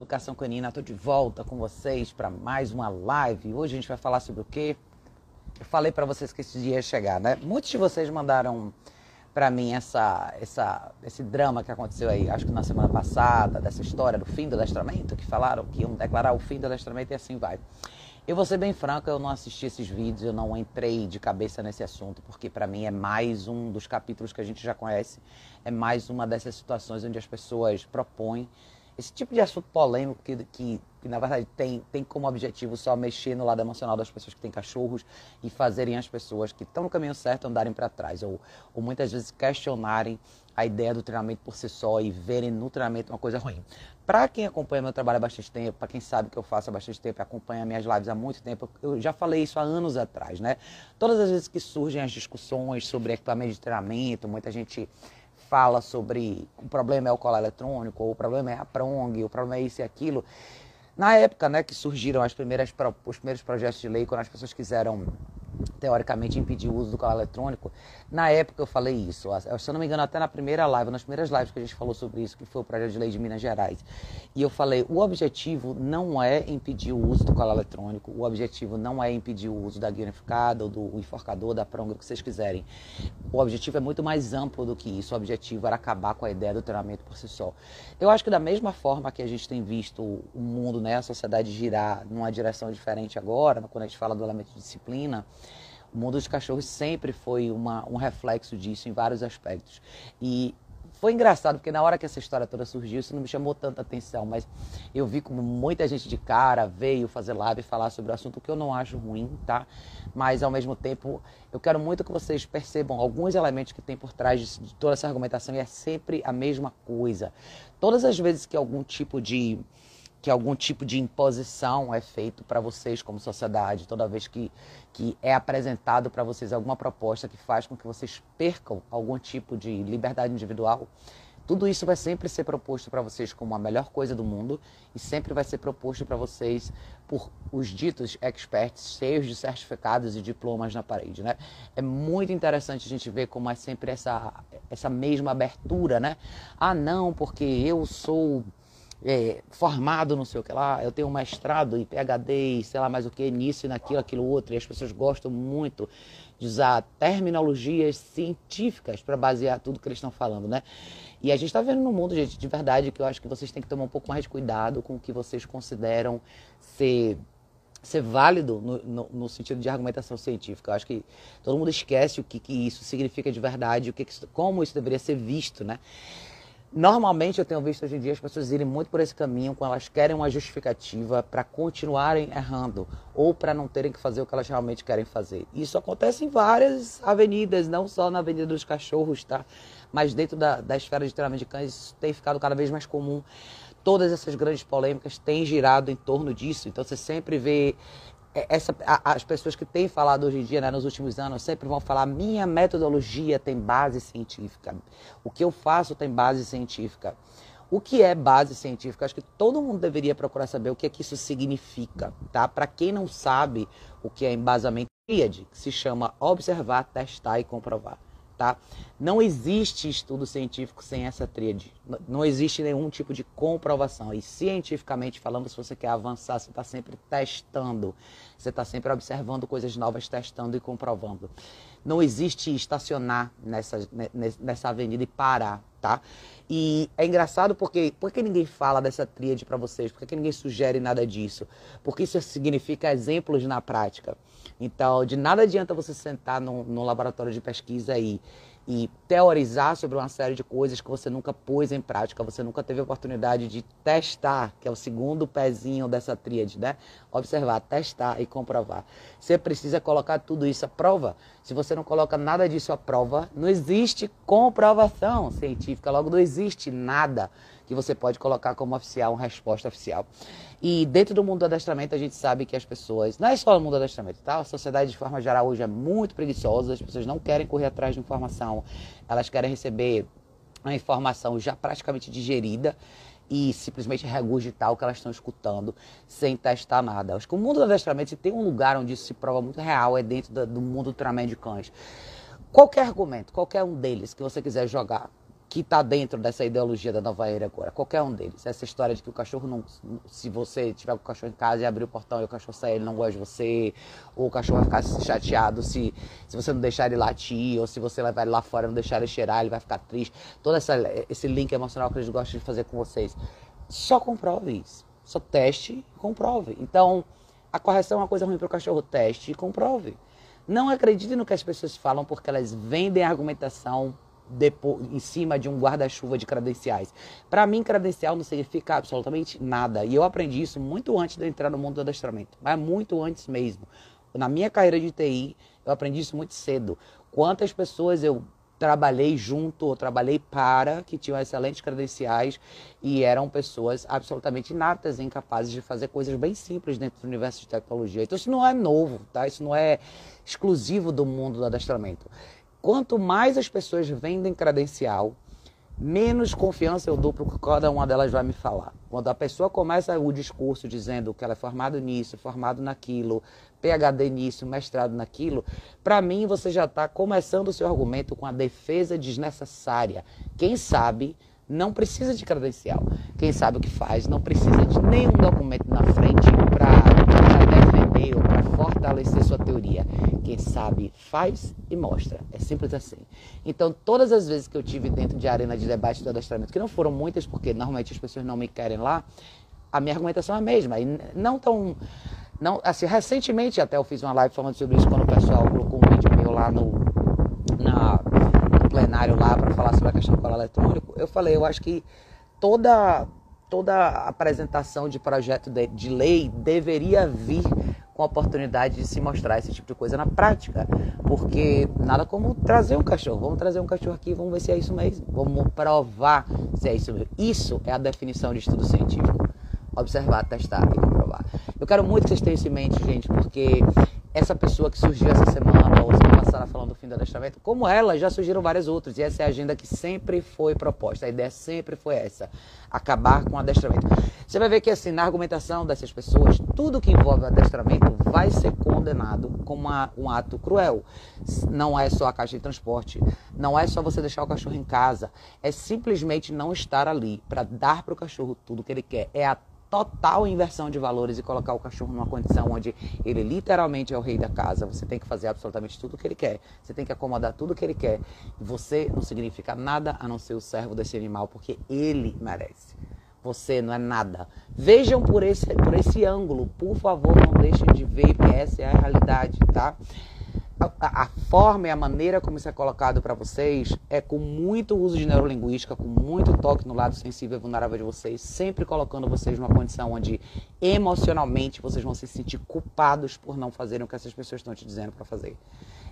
Educação Canina, estou de volta com vocês para mais uma live. Hoje a gente vai falar sobre o quê? Eu falei para vocês que esse dia ia chegar, né? Muitos de vocês mandaram para mim essa, essa, esse drama que aconteceu aí, acho que na semana passada, dessa história do fim do adestramento, que falaram que iam declarar o fim do adestramento e assim vai. Eu vou ser bem franco, eu não assisti esses vídeos, eu não entrei de cabeça nesse assunto, porque para mim é mais um dos capítulos que a gente já conhece, é mais uma dessas situações onde as pessoas propõem esse tipo de assunto polêmico que, que, que, na verdade tem, tem como objetivo só mexer no lado emocional das pessoas que têm cachorros e fazerem as pessoas que estão no caminho certo andarem para trás ou, ou muitas vezes questionarem a ideia do treinamento por si só e verem no treinamento uma coisa ruim. Para quem acompanha meu trabalho há bastante tempo, para quem sabe que eu faço há bastante tempo, acompanha minhas lives há muito tempo, eu já falei isso há anos atrás, né? Todas as vezes que surgem as discussões sobre equipamento de treinamento, muita gente fala sobre o problema é o colar eletrônico, ou o problema é a prong, o problema é isso e aquilo. Na época né, que surgiram as primeiras, os primeiros projetos de lei, quando as pessoas quiseram teoricamente impedir o uso do colar eletrônico. Na época eu falei isso, se eu não me engano, até na primeira live, nas primeiras lives que a gente falou sobre isso, que foi o projeto de lei de Minas Gerais. E eu falei, o objetivo não é impedir o uso do colar eletrônico, o objetivo não é impedir o uso da guia unificada, ou do enforcador, da pronga, o que vocês quiserem. O objetivo é muito mais amplo do que isso. O objetivo era acabar com a ideia do treinamento por si só. Eu acho que da mesma forma que a gente tem visto o mundo, né, a sociedade girar numa direção diferente agora, quando a gente fala do elemento de disciplina, o mundo dos cachorros sempre foi uma, um reflexo disso em vários aspectos. E foi engraçado, porque na hora que essa história toda surgiu, isso não me chamou tanta atenção, mas eu vi como muita gente de cara veio fazer live e falar sobre o assunto, que eu não acho ruim, tá? Mas ao mesmo tempo, eu quero muito que vocês percebam alguns elementos que tem por trás de toda essa argumentação e é sempre a mesma coisa. Todas as vezes que algum tipo de que algum tipo de imposição é feito para vocês como sociedade, toda vez que, que é apresentado para vocês alguma proposta que faz com que vocês percam algum tipo de liberdade individual, tudo isso vai sempre ser proposto para vocês como a melhor coisa do mundo e sempre vai ser proposto para vocês por os ditos experts cheios de certificados e diplomas na parede, né? É muito interessante a gente ver como é sempre essa, essa mesma abertura, né? Ah, não, porque eu sou é, formado não sei o que lá, eu tenho um mestrado em PhD e sei lá mais o que, nisso e naquilo, aquilo outro, e as pessoas gostam muito de usar terminologias científicas para basear tudo que eles estão falando, né? E a gente está vendo no mundo, gente, de verdade, que eu acho que vocês têm que tomar um pouco mais de cuidado com o que vocês consideram ser ser válido no, no, no, sentido de argumentação científica. Eu acho que todo mundo esquece o que, que isso significa de verdade, o que, que como isso deveria ser visto, né? Normalmente eu tenho visto hoje em dia as pessoas irem muito por esse caminho quando elas querem uma justificativa para continuarem errando ou para não terem que fazer o que elas realmente querem fazer. Isso acontece em várias avenidas, não só na Avenida dos Cachorros, tá? Mas dentro da, da esfera de treinamento de cães isso tem ficado cada vez mais comum. Todas essas grandes polêmicas têm girado em torno disso. Então você sempre vê é, essa, as pessoas que têm falado hoje em dia, né, nos últimos anos, sempre vão falar: minha metodologia tem base científica, o que eu faço tem base científica. O que é base científica? Acho que todo mundo deveria procurar saber o que é que isso significa, tá? Para quem não sabe o que é embasamento tríade, que se chama observar, testar e comprovar tá? Não existe estudo científico sem essa tríade. Não existe nenhum tipo de comprovação. E cientificamente falando, se você quer avançar, você está sempre testando. Você está sempre observando coisas novas, testando e comprovando. Não existe estacionar nessa, nessa avenida e parar, tá? E é engraçado porque por que ninguém fala dessa tríade para vocês? Por que ninguém sugere nada disso? Porque isso significa exemplos na prática. Então, de nada adianta você sentar no, no laboratório de pesquisa e, e teorizar sobre uma série de coisas que você nunca pôs em prática, você nunca teve oportunidade de testar, que é o segundo pezinho dessa tríade, né? Observar, testar e comprovar. Você precisa colocar tudo isso à prova. Se você não coloca nada disso à prova, não existe comprovação científica, logo não existe nada que você pode colocar como oficial, uma resposta oficial. E dentro do mundo do adestramento, a gente sabe que as pessoas, não é só no mundo do adestramento, tá? A sociedade, de forma geral, hoje é muito preguiçosa, as pessoas não querem correr atrás de informação, elas querem receber a informação já praticamente digerida e simplesmente regurgitar o que elas estão escutando sem testar nada. Acho que o mundo do adestramento, se tem um lugar onde isso se prova muito real, é dentro do mundo do treinamento de cães. Qualquer argumento, qualquer um deles que você quiser jogar que está dentro dessa ideologia da nova era agora. Qualquer um deles. Essa história de que o cachorro não. Se você tiver com o cachorro em casa e abrir o portão e o cachorro sair, ele não gosta de você. Ou o cachorro vai ficar chateado se, se você não deixar ele latir. Ou se você levar ele lá fora e não deixar ele cheirar, ele vai ficar triste. Todo essa, esse link emocional que eles gostam de fazer com vocês. Só comprove isso. Só teste e comprove. Então, a correção é uma coisa ruim para o cachorro. Teste e comprove. Não acredite no que as pessoas falam porque elas vendem argumentação depois, em cima de um guarda-chuva de credenciais. Para mim, credencial não significa absolutamente nada. E eu aprendi isso muito antes de entrar no mundo do adestramento, mas muito antes mesmo. Na minha carreira de TI, eu aprendi isso muito cedo. Quantas pessoas eu trabalhei junto ou trabalhei para que tinham excelentes credenciais e eram pessoas absolutamente inatas e incapazes de fazer coisas bem simples dentro do universo de tecnologia. Então isso não é novo, tá? Isso não é exclusivo do mundo do adestramento. Quanto mais as pessoas vendem credencial, menos confiança eu dou para que cada uma delas vai me falar. Quando a pessoa começa o discurso dizendo que ela é formado nisso, formado naquilo, PhD nisso, mestrado naquilo, para mim você já está começando o seu argumento com a defesa desnecessária. Quem sabe não precisa de credencial. Quem sabe o que faz não precisa de nenhum documento na frente para para fortalecer sua teoria. Quem sabe faz e mostra. É simples assim. Então, todas as vezes que eu tive dentro de arena de debate do adestramento, que não foram muitas, porque normalmente as pessoas não me querem lá, a minha argumentação é a mesma. E não tão. Não, assim, recentemente até eu fiz uma live falando sobre isso quando o pessoal colocou um vídeo meu lá no, na, no plenário lá para falar sobre a questão do colar eletrônico. Eu falei, eu acho que toda toda apresentação de projeto de, de lei deveria vir com a oportunidade de se mostrar esse tipo de coisa na prática. Porque nada como trazer um cachorro. Vamos trazer um cachorro aqui, vamos ver se é isso mesmo. Vamos provar se é isso mesmo. Isso é a definição de estudo científico. Observar, testar e comprovar. Eu quero muito que vocês tenham isso em mente, gente, porque essa pessoa que surgiu essa semana ou semana passada falando do fim do adestramento, como ela, já surgiram várias outras. E essa é a agenda que sempre foi proposta. A ideia sempre foi essa: acabar com o adestramento. Você vai ver que, assim, na argumentação dessas pessoas, tudo que envolve adestramento vai ser condenado como uma, um ato cruel. Não é só a caixa de transporte, não é só você deixar o cachorro em casa, é simplesmente não estar ali para dar para o cachorro tudo que ele quer. É a total inversão de valores e colocar o cachorro numa condição onde ele literalmente é o rei da casa. Você tem que fazer absolutamente tudo o que ele quer. Você tem que acomodar tudo o que ele quer. Você não significa nada a não ser o servo desse animal, porque ele merece. Você não é nada. Vejam por esse, por esse ângulo. Por favor, não deixem de ver, essa é a realidade, tá? A, forma e a maneira como isso é colocado para vocês é com muito uso de neurolinguística, com muito toque no lado sensível e vulnerável de vocês, sempre colocando vocês numa condição onde emocionalmente vocês vão se sentir culpados por não fazerem o que essas pessoas estão te dizendo para fazer.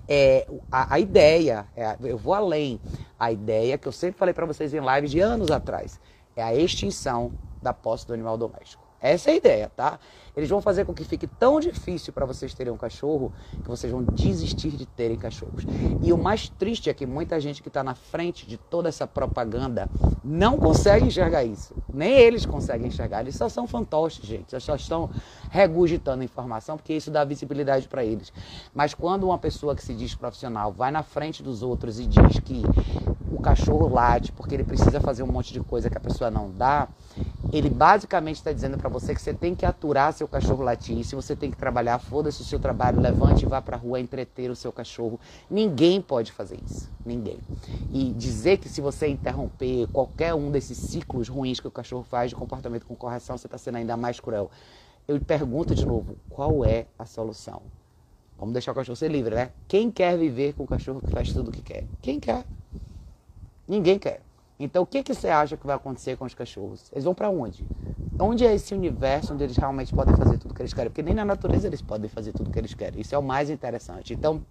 É, a, a ideia, é, eu vou além, a ideia que eu sempre falei para vocês em live de anos atrás, é a extinção da posse do animal doméstico. Essa é a ideia, tá? Eles vão fazer com que fique tão difícil para vocês terem um cachorro que vocês vão desistir de terem cachorros. E o mais triste é que muita gente que está na frente de toda essa propaganda não consegue enxergar isso. Nem eles conseguem enxergar. Eles só são fantoches, gente. Eles só estão regurgitando informação porque isso dá visibilidade para eles. Mas quando uma pessoa que se diz profissional vai na frente dos outros e diz que cachorro late porque ele precisa fazer um monte de coisa que a pessoa não dá, ele basicamente está dizendo para você que você tem que aturar seu cachorro latir. Se você tem que trabalhar, foda-se o seu trabalho, levante e vá para a rua entreter o seu cachorro. Ninguém pode fazer isso. Ninguém. E dizer que se você interromper qualquer um desses ciclos ruins que o cachorro faz de comportamento com correção, você está sendo ainda mais cruel. Eu pergunto de novo, qual é a solução? Vamos deixar o cachorro ser livre, né? Quem quer viver com o cachorro que faz tudo o que quer? Quem quer? Ninguém quer. Então, o que, que você acha que vai acontecer com os cachorros? Eles vão para onde? Onde é esse universo onde eles realmente podem fazer tudo que eles querem? Porque nem na natureza eles podem fazer tudo que eles querem. Isso é o mais interessante. Então,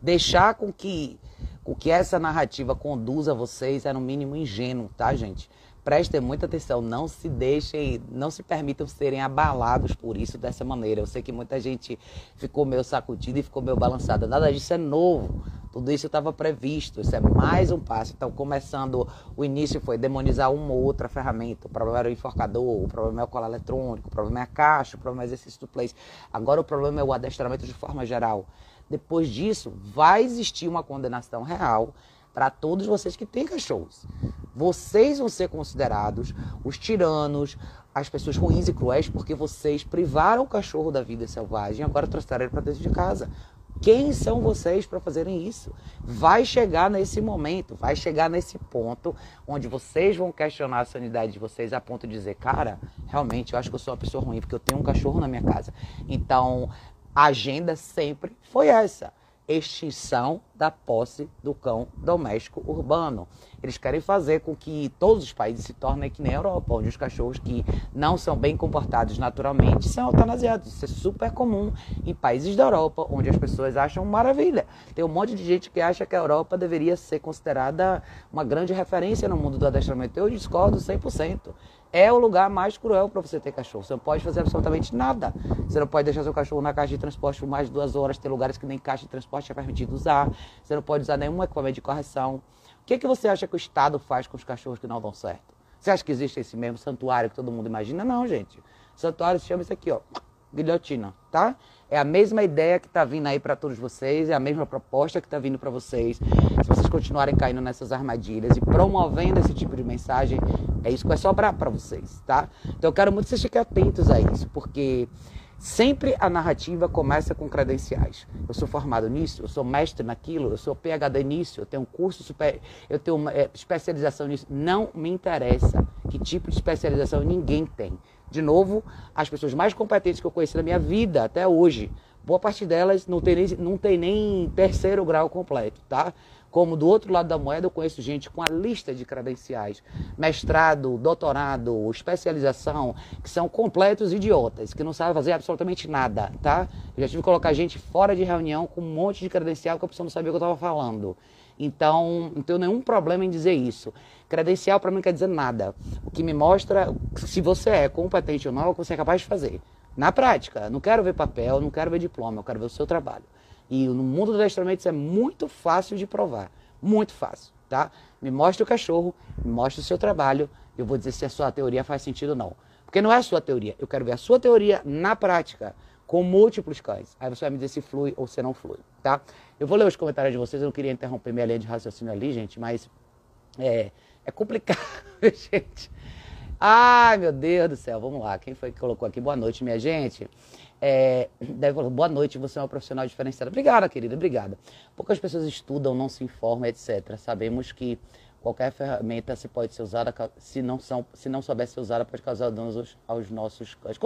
deixar com que, com que essa narrativa conduza vocês é no mínimo ingênuo, tá, gente? Prestem muita atenção, não se deixem, não se permitam serem abalados por isso dessa maneira. Eu sei que muita gente ficou meio sacudida e ficou meio balançada. Nada disso é novo. Tudo isso estava previsto. Isso é mais um passo. Então, começando, o início foi demonizar uma ou outra ferramenta. O problema era o enforcador, o problema é o colar eletrônico, o problema é a caixa, o problema é o exercício do place. Agora o problema é o adestramento de forma geral. Depois disso, vai existir uma condenação real para todos vocês que têm cachorros. Vocês vão ser considerados os tiranos, as pessoas ruins e cruéis, porque vocês privaram o cachorro da vida selvagem e agora trouxeram ele para dentro de casa. Quem são vocês para fazerem isso? Vai chegar nesse momento, vai chegar nesse ponto onde vocês vão questionar a sanidade de vocês a ponto de dizer, cara, realmente eu acho que eu sou uma pessoa ruim porque eu tenho um cachorro na minha casa. Então, a agenda sempre foi essa extinção da posse do cão doméstico urbano. Eles querem fazer com que todos os países se tornem que nem a Europa, onde os cachorros que não são bem comportados naturalmente são eutanasiados. Isso é super comum em países da Europa, onde as pessoas acham maravilha. Tem um monte de gente que acha que a Europa deveria ser considerada uma grande referência no mundo do adestramento. Eu discordo 100% é o lugar mais cruel para você ter cachorro. Você não pode fazer absolutamente nada. Você não pode deixar seu cachorro na caixa de transporte por mais de duas horas. Tem lugares que nem caixa de transporte é permitido usar. Você não pode usar nenhum equipamento de correção. Que, que você acha que o Estado faz com os cachorros que não dão certo? Você acha que existe esse mesmo santuário que todo mundo imagina? Não, gente. Santuário se chama isso aqui, ó. Guilhotina, tá? É a mesma ideia que está vindo aí para todos vocês, é a mesma proposta que está vindo para vocês. Se vocês continuarem caindo nessas armadilhas e promovendo esse tipo de mensagem, é isso que vai sobrar para vocês, tá? Então eu quero muito que vocês fiquem atentos a isso, porque sempre a narrativa começa com credenciais. Eu sou formado nisso, eu sou mestre naquilo, eu sou PhD nisso, eu tenho um curso super, eu tenho uma é, especialização nisso. Não me interessa que tipo de especialização ninguém tem. De novo, as pessoas mais competentes que eu conheci na minha vida até hoje, boa parte delas não tem nem, não tem nem terceiro grau completo, tá? Como do outro lado da moeda, eu conheço gente com a lista de credenciais, mestrado, doutorado, especialização, que são completos idiotas, que não sabem fazer absolutamente nada, tá? Eu já tive que colocar gente fora de reunião com um monte de credencial que a pessoa não sabia o que eu estava falando. Então, não tenho nenhum problema em dizer isso. Credencial para mim não quer dizer nada. O que me mostra se você é competente ou não é o que você é capaz de fazer. Na prática, não quero ver papel, não quero ver diploma, eu quero ver o seu trabalho. E no mundo do adestramento isso é muito fácil de provar. Muito fácil, tá? Me mostre o cachorro, me mostre o seu trabalho, eu vou dizer se a sua teoria faz sentido ou não. Porque não é a sua teoria, eu quero ver a sua teoria na prática, com múltiplos cães. Aí você vai me dizer se flui ou se não flui, tá? Eu vou ler os comentários de vocês, eu não queria interromper minha linha de raciocínio ali, gente, mas é, é complicado, gente. Ai, meu Deus do céu, vamos lá. Quem foi que colocou aqui? Boa noite, minha gente. É, deve boa noite, você é uma profissional diferenciada. Obrigada, querida, obrigada. Poucas pessoas estudam, não se informam, etc. Sabemos que qualquer ferramenta se pode ser usada, se não, são, se não souber ser usada, pode causar danos aos, aos nossos cães.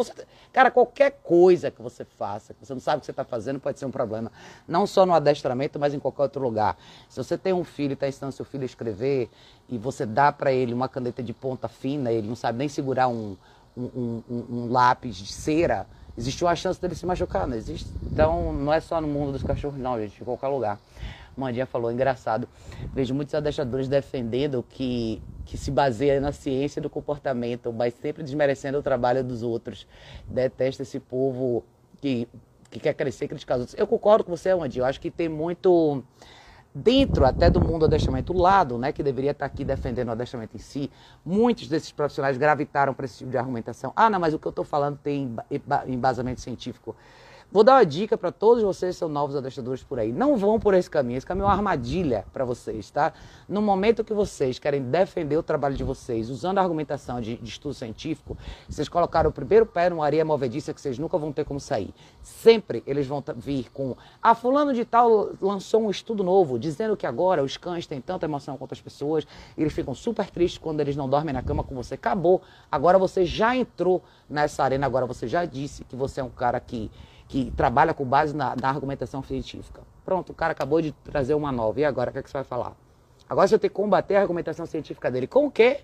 Cara, qualquer coisa que você faça, que você não sabe o que você está fazendo, pode ser um problema. Não só no adestramento, mas em qualquer outro lugar. Se você tem um filho e está ensinando seu filho a escrever, e você dá para ele uma caneta de ponta fina, ele não sabe nem segurar um, um, um, um lápis de cera, existe uma chance dele se machucar, não existe? Então, não é só no mundo dos cachorros, não, gente, em qualquer lugar. Mandinha falou, engraçado. Vejo muitos adestradores defendendo que, que se baseia na ciência do comportamento, mas sempre desmerecendo o trabalho dos outros. Detesto esse povo que, que quer crescer e criticar os outros. Eu concordo com você, Mandinha. Eu acho que tem muito dentro até do mundo do adestramento, o lado né, que deveria estar aqui defendendo o adestramento em si, muitos desses profissionais gravitaram para esse tipo de argumentação. Ah, não, mas o que eu estou falando tem embasamento científico. Vou dar uma dica para todos vocês que são novos adestradores por aí. Não vão por esse caminho. Esse caminho é uma armadilha para vocês, tá? No momento que vocês querem defender o trabalho de vocês, usando a argumentação de, de estudo científico, vocês colocaram o primeiro pé numa areia movediça que vocês nunca vão ter como sair. Sempre eles vão vir com. Ah, fulano de tal lançou um estudo novo, dizendo que agora os cães têm tanta emoção quanto as pessoas. Eles ficam super tristes quando eles não dormem na cama com você. Acabou. Agora você já entrou nessa arena, agora você já disse que você é um cara que que trabalha com base na, na, argumentação científica. Pronto, o cara acabou de trazer uma nova. E agora, o que, é que você vai falar? Agora você tem que combater a argumentação científica dele. Com o quê?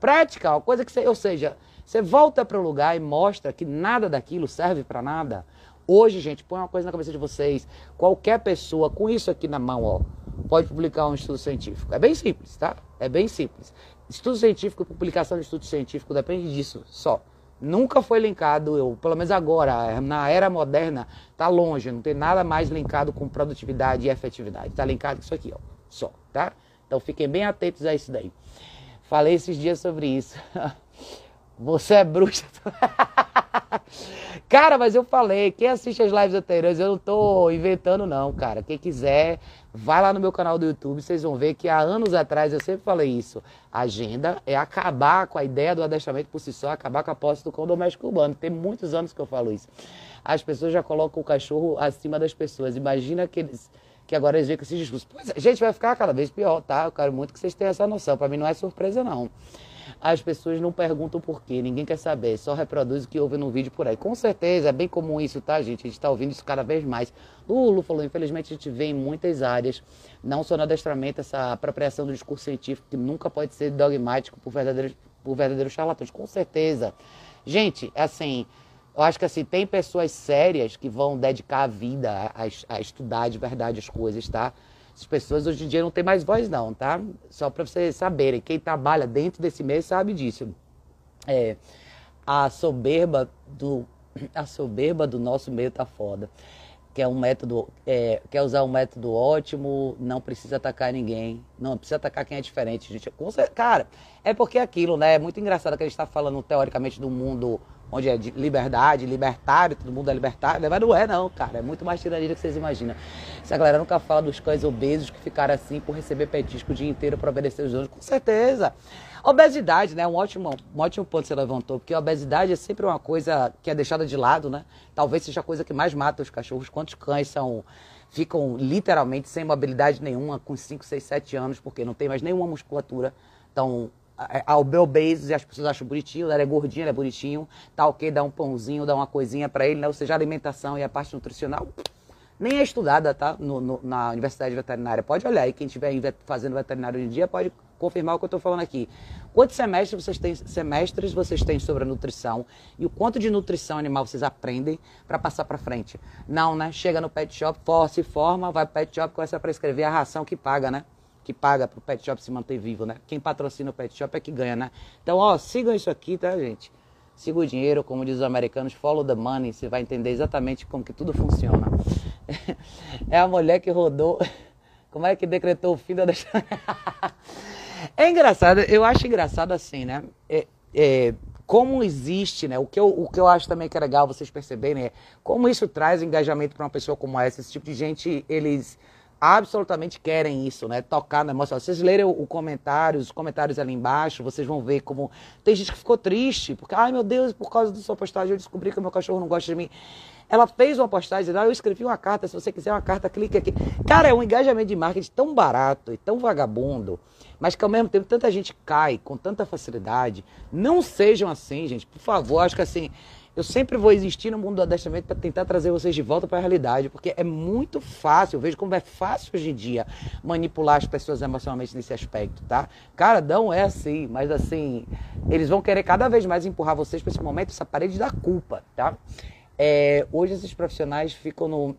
Prática, uma coisa que você, ou seja, você volta para o lugar e mostra que nada daquilo serve para nada. Hoje, gente, põe uma coisa na cabeça de vocês. Qualquer pessoa com isso aqui na mão, ó, pode publicar um estudo científico. É bem simples, tá? É bem simples. Estudo científico, publicação de estudo científico depende disso só nunca foi linkado, eu, pelo menos agora, na era moderna, está longe, não tem nada mais linkado com produtividade e efetividade. Está linkado com isso aqui, ó, só, tá? Então fiquem bem atentos a isso daí. Falei esses dias sobre isso. Você é bruxa. Cara, mas eu falei, quem assiste as lives anteriores, eu não tô inventando não, cara. Quem quiser, vai lá no meu canal do YouTube, vocês vão ver que há anos atrás eu sempre falei isso. Agenda é acabar com a ideia do adestramento por si só, acabar com a posse do cão doméstico urbano. Tem muitos anos que eu falo isso. As pessoas já colocam o cachorro acima das pessoas. Imagina que eles que agora eles veem com esses discursos. Pois é, gente, vai ficar cada vez pior, tá? Eu quero muito que vocês tenham essa noção. Para mim não é surpresa, não as pessoas não perguntam por quê, ninguém quer saber, só reproduz o que ouve no vídeo por aí. Com certeza, é bem comum isso, tá, gente? A gente está ouvindo isso cada vez mais. Lulu falou, infelizmente a gente vê em muitas áreas, não só no adestramento, essa apropriação do discurso científico, que nunca pode ser dogmático por verdadeiros, por verdadeiros charlatões. Com certeza. Gente, assim, eu acho que assim, tem pessoas sérias que vão dedicar a vida a, a, a estudar de verdade as coisas, tá? As pessoas hoje em dia não têm mais voz não, tá? Só para vocês saberem, quem trabalha dentro desse meio sabe disso. É, a soberba do a soberba do nosso meio tá foda. Quer um método, é, quer usar um método ótimo, não precisa atacar ninguém, não precisa atacar quem é diferente, gente. Cara, é porque é aquilo, né? É muito engraçado que a gente está falando teoricamente do mundo onde é de liberdade, libertário, todo mundo é libertário, mas não é não, cara, é muito mais tirania do que vocês imaginam. Essa galera nunca fala dos cães obesos que ficaram assim por receber petisco o dia inteiro para obedecer os donos, com certeza. Obesidade, né, um ótimo, um ótimo ponto que você levantou, porque a obesidade é sempre uma coisa que é deixada de lado, né, talvez seja a coisa que mais mata os cachorros, quantos cães são ficam literalmente sem mobilidade nenhuma com 5, 6, 7 anos, porque não tem mais nenhuma musculatura, então ao Bel Bezos e as pessoas acham bonitinho, ele é gordinho, ele é bonitinho, tá ok, dá um pãozinho, dá uma coisinha para ele, né? Ou seja, a alimentação e a parte nutricional nem é estudada, tá? No, no, na universidade veterinária. Pode olhar aí, quem estiver fazendo veterinário hoje em dia pode confirmar o que eu estou falando aqui. Quantos semestres vocês têm, semestres vocês têm sobre a nutrição e o quanto de nutrição animal vocês aprendem para passar para frente? Não, né? Chega no pet shop, for, se forma, vai pro pet shop, começa a prescrever a ração que paga, né? Que paga para o pet shop se manter vivo, né? Quem patrocina o pet shop é que ganha, né? Então, ó, sigam isso aqui, tá, gente? Siga o dinheiro, como diz os americanos, follow the money, você vai entender exatamente como que tudo funciona. É a mulher que rodou, como é que decretou o fim da... É engraçado, eu acho engraçado assim, né? É, é, como existe, né? O que, eu, o que eu acho também que é legal vocês perceberem é como isso traz engajamento para uma pessoa como essa. Esse tipo de gente, eles absolutamente querem isso, né? Tocar na emoção. Vocês lerem o, comentário, os comentários ali embaixo, vocês vão ver como tem gente que ficou triste, porque, ai meu Deus, por causa da sua postagem eu descobri que o meu cachorro não gosta de mim. Ela fez uma postagem eu escrevi uma carta, se você quiser uma carta, clique aqui. Cara, é um engajamento de marketing tão barato e tão vagabundo, mas que ao mesmo tempo tanta gente cai com tanta facilidade. Não sejam assim, gente, por favor. Acho que assim, eu sempre vou existir no mundo do adestramento para tentar trazer vocês de volta para a realidade, porque é muito fácil, eu vejo como é fácil hoje em dia manipular as pessoas emocionalmente nesse aspecto, tá? Cara, não é assim, mas assim, eles vão querer cada vez mais empurrar vocês para esse momento, essa parede da culpa, tá? É, hoje esses profissionais ficam no,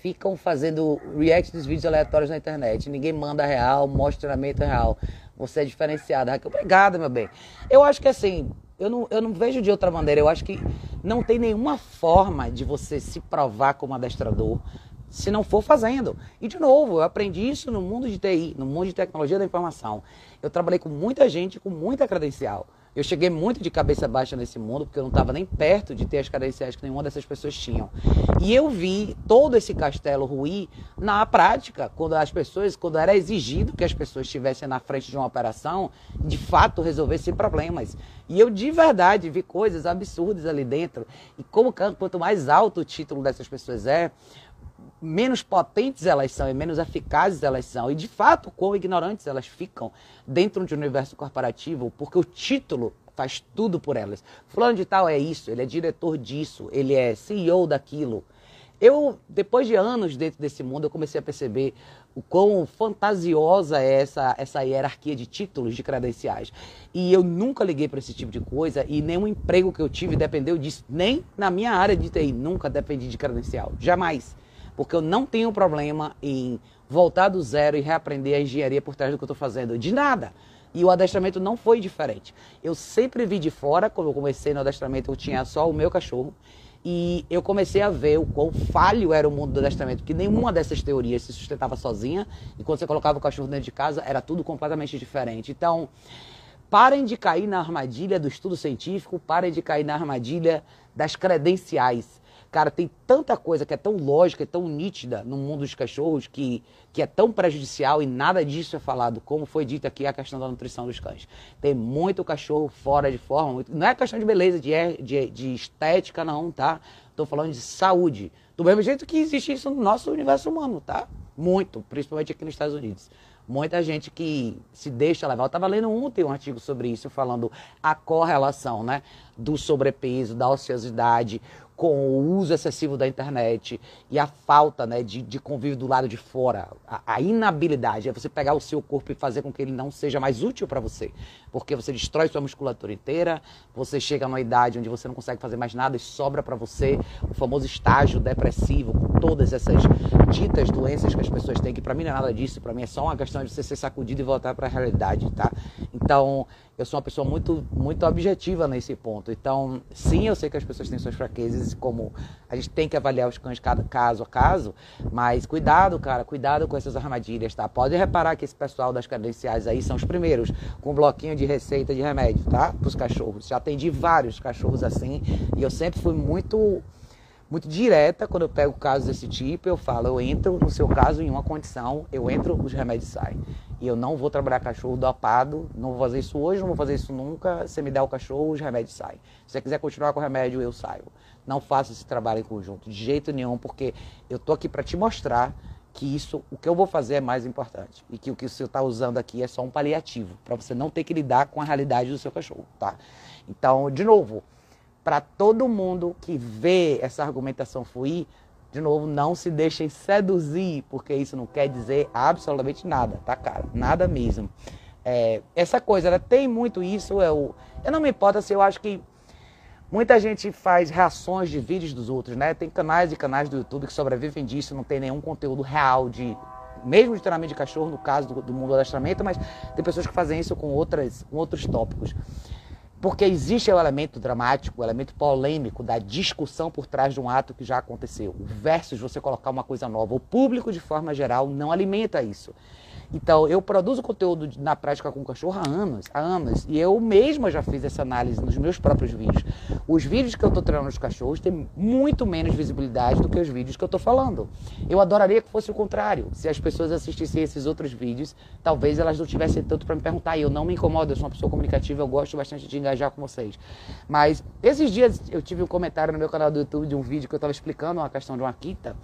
ficam fazendo react dos vídeos aleatórios na internet. Ninguém manda real, mostra treinamento real. Você é diferenciado. Obrigada, meu bem. Eu acho que assim, eu não, eu não vejo de outra maneira. Eu acho que não tem nenhuma forma de você se provar como adestrador se não for fazendo. E, de novo, eu aprendi isso no mundo de TI, no mundo de tecnologia da informação. Eu trabalhei com muita gente com muita credencial. Eu cheguei muito de cabeça baixa nesse mundo, porque eu não estava nem perto de ter as credenciais que nenhuma dessas pessoas tinham. E eu vi todo esse castelo ruir na prática, quando as pessoas, quando era exigido que as pessoas estivessem na frente de uma operação, de fato resolvessem problemas. E eu de verdade vi coisas absurdas ali dentro. E como quanto mais alto o título dessas pessoas é, menos potentes elas são e menos eficazes elas são. E de fato, quão ignorantes elas ficam dentro de um universo corporativo, porque o título faz tudo por elas. Fulano de tal é isso, ele é diretor disso, ele é CEO daquilo. Eu, depois de anos dentro desse mundo, eu comecei a perceber o quão fantasiosa é essa, essa hierarquia de títulos, de credenciais. E eu nunca liguei para esse tipo de coisa e nenhum emprego que eu tive dependeu disso. Nem na minha área de TI, nunca dependi de credencial. Jamais porque eu não tenho problema em voltar do zero e reaprender a engenharia por trás do que eu estou fazendo. De nada. E o adestramento não foi diferente. Eu sempre vi de fora, quando eu comecei no adestramento, eu tinha só o meu cachorro. E eu comecei a ver o quão falho era o mundo do adestramento, porque nenhuma dessas teorias se sustentava sozinha. E quando você colocava o cachorro dentro de casa, era tudo completamente diferente. Então, Parem de cair na armadilha do estudo científico, parem de cair na armadilha das credenciais. Cara, tem tanta coisa que é tão lógica, é tão nítida no mundo dos cachorros que, que é tão prejudicial e nada disso é falado, como foi dito aqui a questão da nutrição dos cães. Tem muito cachorro fora de forma, muito, não é questão de beleza, de, de, de estética, não, tá? Estou falando de saúde. Do mesmo jeito que existe isso no nosso universo humano, tá? Muito, principalmente aqui nos Estados Unidos. Muita gente que se deixa levar. Eu estava lendo ontem um artigo sobre isso, falando a correlação né, do sobrepeso, da ociosidade, com o uso excessivo da internet e a falta né, de, de convívio do lado de fora, a, a, inabilidade é você pegar o seu corpo e fazer com que ele não seja mais útil para você, porque você destrói sua musculatura inteira, você chega numa idade onde você não consegue fazer mais nada e sobra para você. O famoso estágio depressivo, com todas essas ditas doenças que as pessoas têm, que para mim não é nada disso, para mim é só uma questão de você ser sacudido e voltar para a realidade, tá? Então, eu sou uma pessoa muito, muito objetiva nesse ponto. Então, sim, eu sei que as pessoas têm suas fraquezas, como a gente tem que avaliar os cães cada, caso a caso, mas cuidado, cara, cuidado com essas armadilhas, tá? Pode reparar que esse pessoal das credenciais aí são os primeiros, com um bloquinho de receita de remédio, tá? Para os cachorros. Já atendi vários cachorros assim, e eu sempre fui muito muito direta quando eu pego casos desse tipo, eu falo, eu entro no seu caso em uma condição, eu entro, os remédios saem. E eu não vou trabalhar cachorro dopado, não vou fazer isso hoje, não vou fazer isso nunca. Você me dá o cachorro, os remédios saem. Se você quiser continuar com o remédio, eu saio. Não faça esse trabalho em conjunto, de jeito nenhum, porque eu tô aqui para te mostrar que isso, o que eu vou fazer é mais importante. E que o que você está usando aqui é só um paliativo, para você não ter que lidar com a realidade do seu cachorro, tá? Então, de novo, para todo mundo que vê essa argumentação fluir, de novo, não se deixem seduzir, porque isso não quer dizer absolutamente nada, tá, cara? Nada mesmo. É, essa coisa, ela tem muito isso. Eu, eu não me importo se eu acho que muita gente faz reações de vídeos dos outros, né? Tem canais e canais do YouTube que sobrevivem disso, não tem nenhum conteúdo real de. Mesmo de treinamento de cachorro, no caso do, do mundo do adestramento, mas tem pessoas que fazem isso com, outras, com outros tópicos. Porque existe o elemento dramático, o elemento polêmico da discussão por trás de um ato que já aconteceu, versus você colocar uma coisa nova. O público, de forma geral, não alimenta isso. Então, eu produzo conteúdo na prática com cachorro há anos, há anos. E eu mesma já fiz essa análise nos meus próprios vídeos. Os vídeos que eu estou treinando os cachorros têm muito menos visibilidade do que os vídeos que eu estou falando. Eu adoraria que fosse o contrário. Se as pessoas assistissem esses outros vídeos, talvez elas não tivessem tanto para me perguntar. E eu não me incomodo, eu sou uma pessoa comunicativa, eu gosto bastante de engajar com vocês. Mas esses dias eu tive um comentário no meu canal do YouTube de um vídeo que eu estava explicando uma questão de uma quita.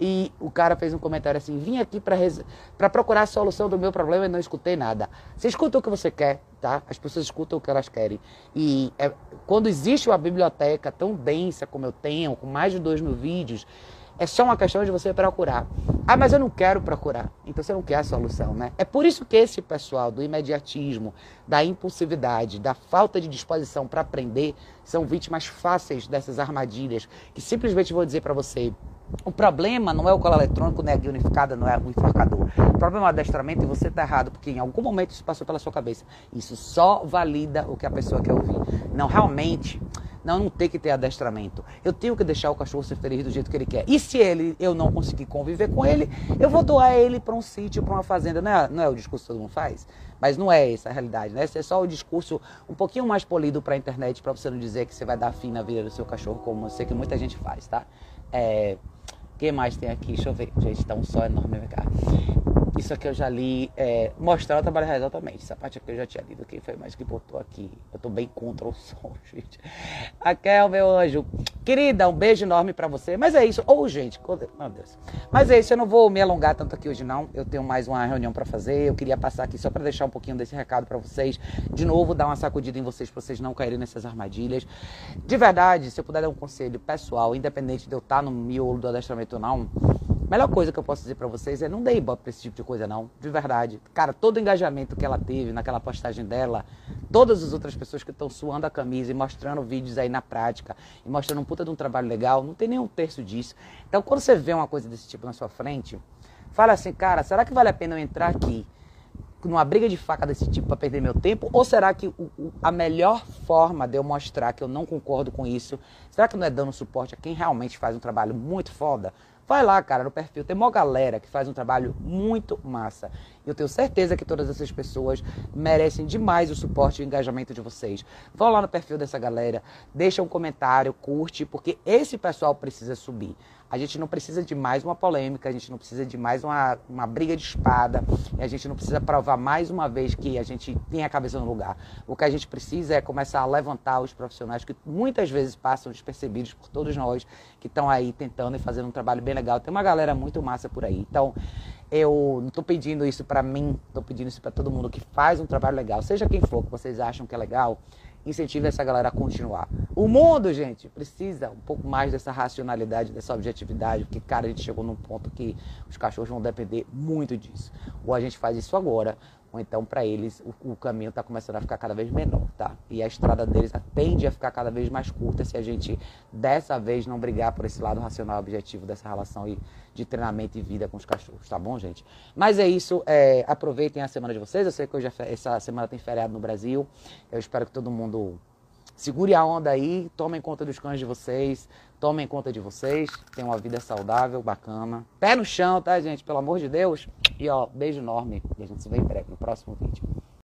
E o cara fez um comentário assim: vim aqui para procurar a solução do meu problema e não escutei nada. Você escuta o que você quer, tá? As pessoas escutam o que elas querem. E é, quando existe uma biblioteca tão densa como eu tenho, com mais de dois mil vídeos, é só uma questão de você procurar. Ah, mas eu não quero procurar. Então você não quer a solução, né? É por isso que esse pessoal do imediatismo, da impulsividade, da falta de disposição para aprender, são vítimas fáceis dessas armadilhas que simplesmente vou dizer para você o problema não é o colar eletrônico, não é a guia unificada, não é o enforcador. O problema é o adestramento e você está errado, porque em algum momento isso passou pela sua cabeça. Isso só valida o que a pessoa quer ouvir. Não, realmente, não, não tem que ter adestramento. Eu tenho que deixar o cachorro ser feliz do jeito que ele quer. E se ele, eu não conseguir conviver com ele, eu vou doar ele para um sítio, para uma fazenda. Não é, não é o discurso que todo mundo faz? Mas não é essa a realidade, né? Esse é só o discurso um pouquinho mais polido para a internet, para você não dizer que você vai dar fim na vida do seu cachorro, como eu sei que muita gente faz, tá? É, o que mais tem aqui? Deixa eu ver. Gente, tá um sol enorme cá. Isso aqui eu já li. É, mostrar o trabalho exatamente. Essa parte aqui eu já tinha lido. Quem foi mais que botou aqui? Eu tô bem contra o som, gente. Raquel, meu anjo. Querida, um beijo enorme para você. Mas é isso. Ou, oh, gente, meu Deus. Mas é isso. Eu não vou me alongar tanto aqui hoje, não. Eu tenho mais uma reunião para fazer. Eu queria passar aqui só para deixar um pouquinho desse recado para vocês. De novo, dar uma sacudida em vocês para vocês não caírem nessas armadilhas. De verdade, se eu puder dar um conselho pessoal, independente de eu estar no miolo do adestramento ou não melhor coisa que eu posso dizer para vocês é não dê ibope pra esse tipo de coisa, não. De verdade. Cara, todo o engajamento que ela teve naquela postagem dela, todas as outras pessoas que estão suando a camisa e mostrando vídeos aí na prática, e mostrando um puta de um trabalho legal, não tem nenhum terço disso. Então, quando você vê uma coisa desse tipo na sua frente, fala assim, cara, será que vale a pena eu entrar aqui numa briga de faca desse tipo para perder meu tempo? Ou será que o, o, a melhor forma de eu mostrar que eu não concordo com isso, será que não é dando suporte a quem realmente faz um trabalho muito foda? Vai lá, cara, no perfil. Tem uma galera que faz um trabalho muito massa. Eu tenho certeza que todas essas pessoas merecem demais o suporte e o engajamento de vocês. Vão lá no perfil dessa galera, deixa um comentário, curte, porque esse pessoal precisa subir. A gente não precisa de mais uma polêmica, a gente não precisa de mais uma, uma briga de espada, a gente não precisa provar mais uma vez que a gente tem a cabeça no lugar. O que a gente precisa é começar a levantar os profissionais que muitas vezes passam despercebidos por todos nós que estão aí tentando e fazendo um trabalho bem legal. Tem uma galera muito massa por aí. Então, eu não estou pedindo isso para mim, estou pedindo isso para todo mundo que faz um trabalho legal, seja quem for que vocês acham que é legal incentive essa galera a continuar. O mundo, gente, precisa um pouco mais dessa racionalidade, dessa objetividade, porque, cara, a gente chegou num ponto que os cachorros vão depender muito disso. Ou a gente faz isso agora, ou então para eles o, o caminho está começando a ficar cada vez menor, tá? E a estrada deles tende a ficar cada vez mais curta se a gente dessa vez não brigar por esse lado racional objetivo dessa relação e de treinamento e vida com os cachorros, tá bom, gente? Mas é isso, é, aproveitem a semana de vocês. Eu sei que hoje é, essa semana tem feriado no Brasil. Eu espero que todo mundo segure a onda aí, tomem conta dos cães de vocês, tomem conta de vocês, tenham uma vida saudável, bacana. Pé no chão, tá, gente? Pelo amor de Deus. E ó, beijo enorme. E a gente se vê em breve no próximo vídeo.